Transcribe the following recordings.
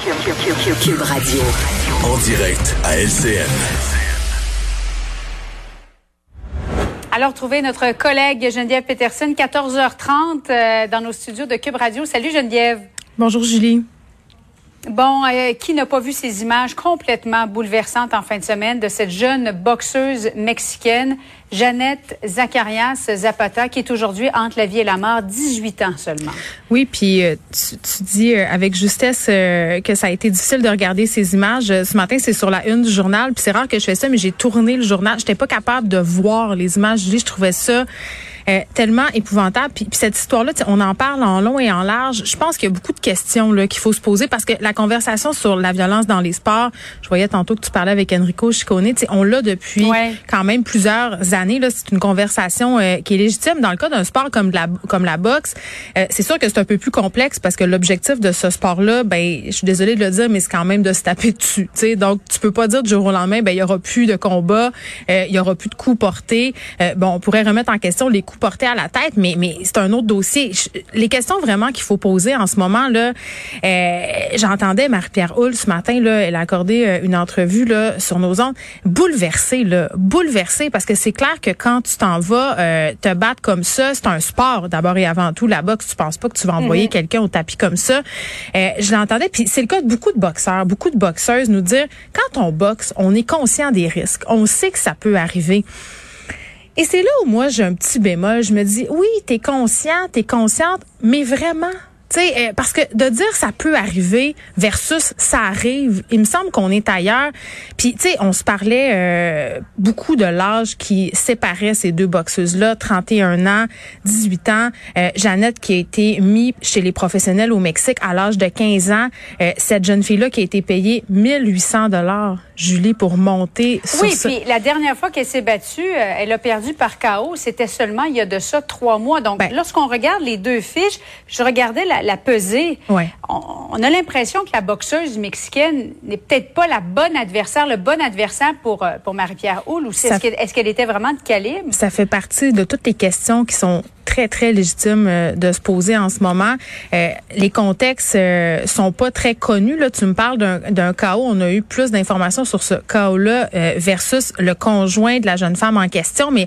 Cube Radio. En direct à LCN. Alors, trouver notre collègue Geneviève Peterson, 14h30 euh, dans nos studios de Cube Radio. Salut Geneviève. Bonjour Julie. Bon, euh, qui n'a pas vu ces images complètement bouleversantes en fin de semaine de cette jeune boxeuse mexicaine, Jeannette Zacharias Zapata, qui est aujourd'hui entre la vie et la mort, 18 ans seulement. Oui, puis euh, tu, dis euh, avec justesse que ça a été difficile de regarder ces images. Ce matin, c'est sur la une du journal, puis c'est rare que je fais ça, mais j'ai tourné le journal. J'étais pas capable de voir les images. Je trouvais ça euh, tellement épouvantable. Puis, puis cette histoire-là, on en parle en long et en large. Je pense qu'il y a beaucoup de questions là qu'il faut se poser parce que la conversation sur la violence dans les sports, je voyais tantôt que tu parlais avec Enrico Ciccone, on l'a depuis Ouais. quand même plusieurs années. Là, c'est une conversation euh, qui est légitime. Dans le cas d'un sport comme de la comme la boxe, euh, c'est sûr que c'est un peu plus complexe parce que l'objectif de ce sport-là, ben, je suis désolée de le dire, mais c'est quand même de se taper dessus. tu sais. Donc, tu peux pas dire du jour au lendemain, ben, il y aura plus de combat, euh, il y aura plus de coups portés. Euh, bon, on pourrait remettre en question les coups portés à la tête, mais mais c'est un autre dossier. Les questions vraiment qu'il faut poser en ce moment là, euh, j'entendais Marie-Pierre Hull ce matin là, elle a accordé euh, une entrevue là sur nos ondes, bouleversée là, bouleversée parce que c'est clair que quand tu t'en vas euh, te battre comme ça, c'est un sport d'abord et avant tout. La boxe, tu penses pas que tu vas envoyer quelqu'un au tapis comme ça. Euh, je l'entendais, puis c'est le cas de beaucoup de boxeurs, beaucoup de boxeuses nous dire quand on boxe, on est conscient des risques, on sait que ça peut arriver. Et c'est là où moi j'ai un petit bémol. Je me dis, oui, t'es conscient, t'es consciente, mais vraiment, tu sais, euh, parce que de dire ça peut arriver versus ça arrive, il me semble qu'on est ailleurs. Puis, tu sais, on se parlait euh, beaucoup de l'âge qui séparait ces deux boxeuses-là, 31 ans, 18 ans. Euh, Jeannette qui a été mise chez les professionnels au Mexique à l'âge de 15 ans. Euh, cette jeune fille-là qui a été payée 1800 dollars, Julie, pour monter sur Oui, puis la dernière fois qu'elle s'est battue, euh, elle a perdu par KO. C'était seulement il y a de ça trois mois. Donc, Ben. lorsqu'on regarde les deux fiches, je regardais la, la. Ouais. On, on a l'impression que la boxeuse mexicaine n'est peut-être pas la bonne adversaire, le bon adversaire pour, euh, pour Marie-Pierre Houle. Ou est-ce qu'elle était vraiment de calibre? ça fait partie de toutes les questions qui sont très très légitimes euh, de se poser en ce moment. Euh, les contextes euh, sont pas très connus. Là, tu me parles d'un d'un chaos. On a eu plus d'informations sur ce chaos-là euh, versus le conjoint de la jeune femme en question, mais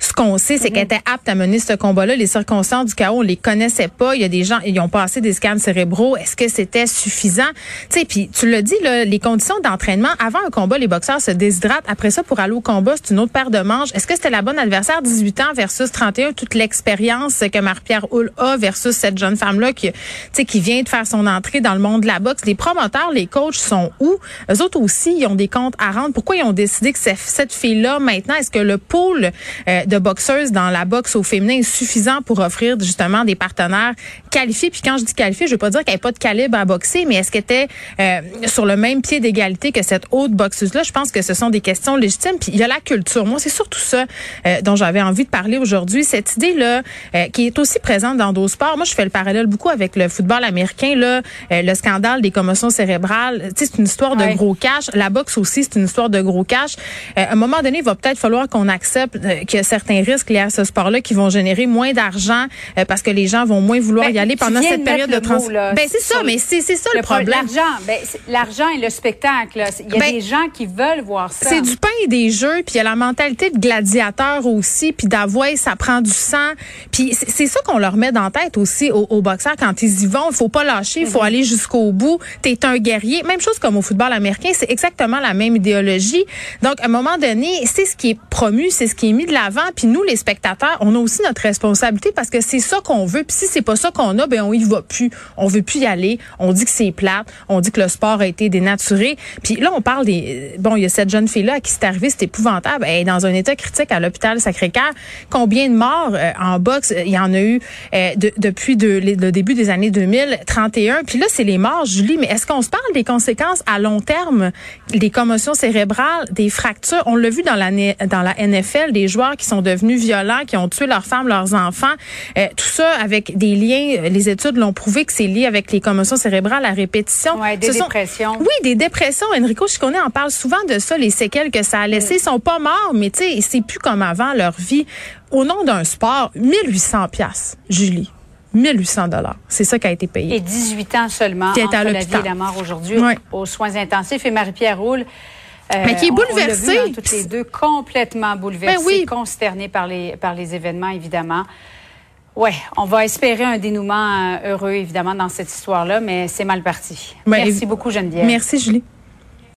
ce qu'on sait, c'est qu'elle était apte à mener ce combat-là. Les circonstances du chaos, on les connaissait pas. Il y a des gens, ils ont passé des scans cérébraux. Est-ce que c'était suffisant? Tu sais, puis tu l'as dit, là, les conditions d'entraînement, avant un combat, les boxeurs se déshydratent. Après ça, pour aller au combat, c'est une autre paire de manches. Est-ce que c'était la bonne adversaire, 18 ans versus 31, toute l'expérience que Marie-Pierre Hull a versus cette jeune femme-là qui, tu sais, qui vient de faire son entrée dans le monde de la boxe? Les promoteurs, les coachs sont où? Eux autres aussi, ils ont des comptes à rendre. Pourquoi ils ont décidé que cette fille-là, maintenant, est-ce que le pool euh, de boxeuses dans la boxe au féminin est suffisant pour offrir justement des partenaires qualifiés? Puis quand je dis qualifiés, je veux pas dire qu'elle n'ait pas de calibre à boxer, mais est-ce qu'elle était euh, sur le même pied d'égalité que cette autre boxeuse-là? Je pense que ce sont des questions légitimes. Puis il y a la culture. Moi, c'est surtout ça euh, dont j'avais envie de parler aujourd'hui. Cette idée-là euh, qui est aussi présente dans d'autres sports. Moi, je fais le parallèle beaucoup avec le football américain, là, euh, le scandale des commotions cérébrales. Tu sais, c'est une histoire de Ouais. gros cash. La boxe aussi, c'est une histoire de gros cash. Euh, à un moment donné, il va peut-être falloir qu'on accepte euh, y a certains risques liés à ce sport-là qui vont générer moins d'argent euh, parce que les gens vont moins vouloir Ben, y aller pendant cette de période de transition. Ben c'est ça, mais c'est ça le, pro- problème. L'argent, ben, et le spectacle. là. Il y a Ben, des gens qui veulent voir ça. C'est du pain et des jeux, puis il y a la mentalité de gladiateur aussi, puis d'avouer ça prend du sang. Puis c'est ça qu'on leur met dans tête aussi aux, aux boxeurs quand ils y vont. Il faut pas lâcher, il faut aller jusqu'au bout. T'es un guerrier. Même chose comme au football américain, c'est exactement la même idéologie. Donc à un moment donné, c'est ce qui est promu, c'est ce qui est mis de l'avant. Puis nous, les spectateurs, on a aussi notre responsabilité parce que c'est ça qu'on veut. Puis si c'est pas ça qu'on a, ben on y va plus. On veut plus y aller. On dit que c'est plate. On dit que le sport a été dénaturé. Puis là, on parle des... Bon, il y a cette jeune fille-là à qui c'est arrivé, c'est épouvantable. Elle est dans un état critique à l'hôpital Sacré-Cœur. Combien de morts euh, en boxe? Il y en a eu euh, de- depuis de- le début des années 2031. Puis là, c'est les morts, Julie. Mais est-ce qu'on se parle des conséquences à long terme, des commotions cérébrales, des fractures? On l'a vu dans dans la NFL, des joueurs qui sont devenus violents, qui ont tué leurs femmes, leurs enfants. Euh, tout ça avec des liens. euh, Les études l'ont prouvé que c'est lié avec les commotions cérébrales à répétition. Ouais, des Ce sont- dépressions. oui, des dépressions. Enrico Chiconé en parle souvent de ça, les séquelles que ça a laissé. Ils sont pas morts, mais tu sais, c'est plus comme avant leur vie. Au nom d'un sport, 1800 pièces, Julie. 1800 dollars. C'est ça qui a été payé. Et 18 ans seulement Qui est entre à la vie l'hôpital. et la mort aujourd'hui Ouais. aux soins intensifs. Et Marie-Pierre Roule, Mais qui est on- on l'a vu, bouleversée. hein, toutes les deux complètement bouleversées, Ben oui. consternées par les, par les événements, évidemment. Ouais, on va espérer un dénouement euh, heureux, évidemment, dans cette histoire-là, mais c'est mal parti. Ben, Merci beaucoup, Geneviève. Merci, Julie.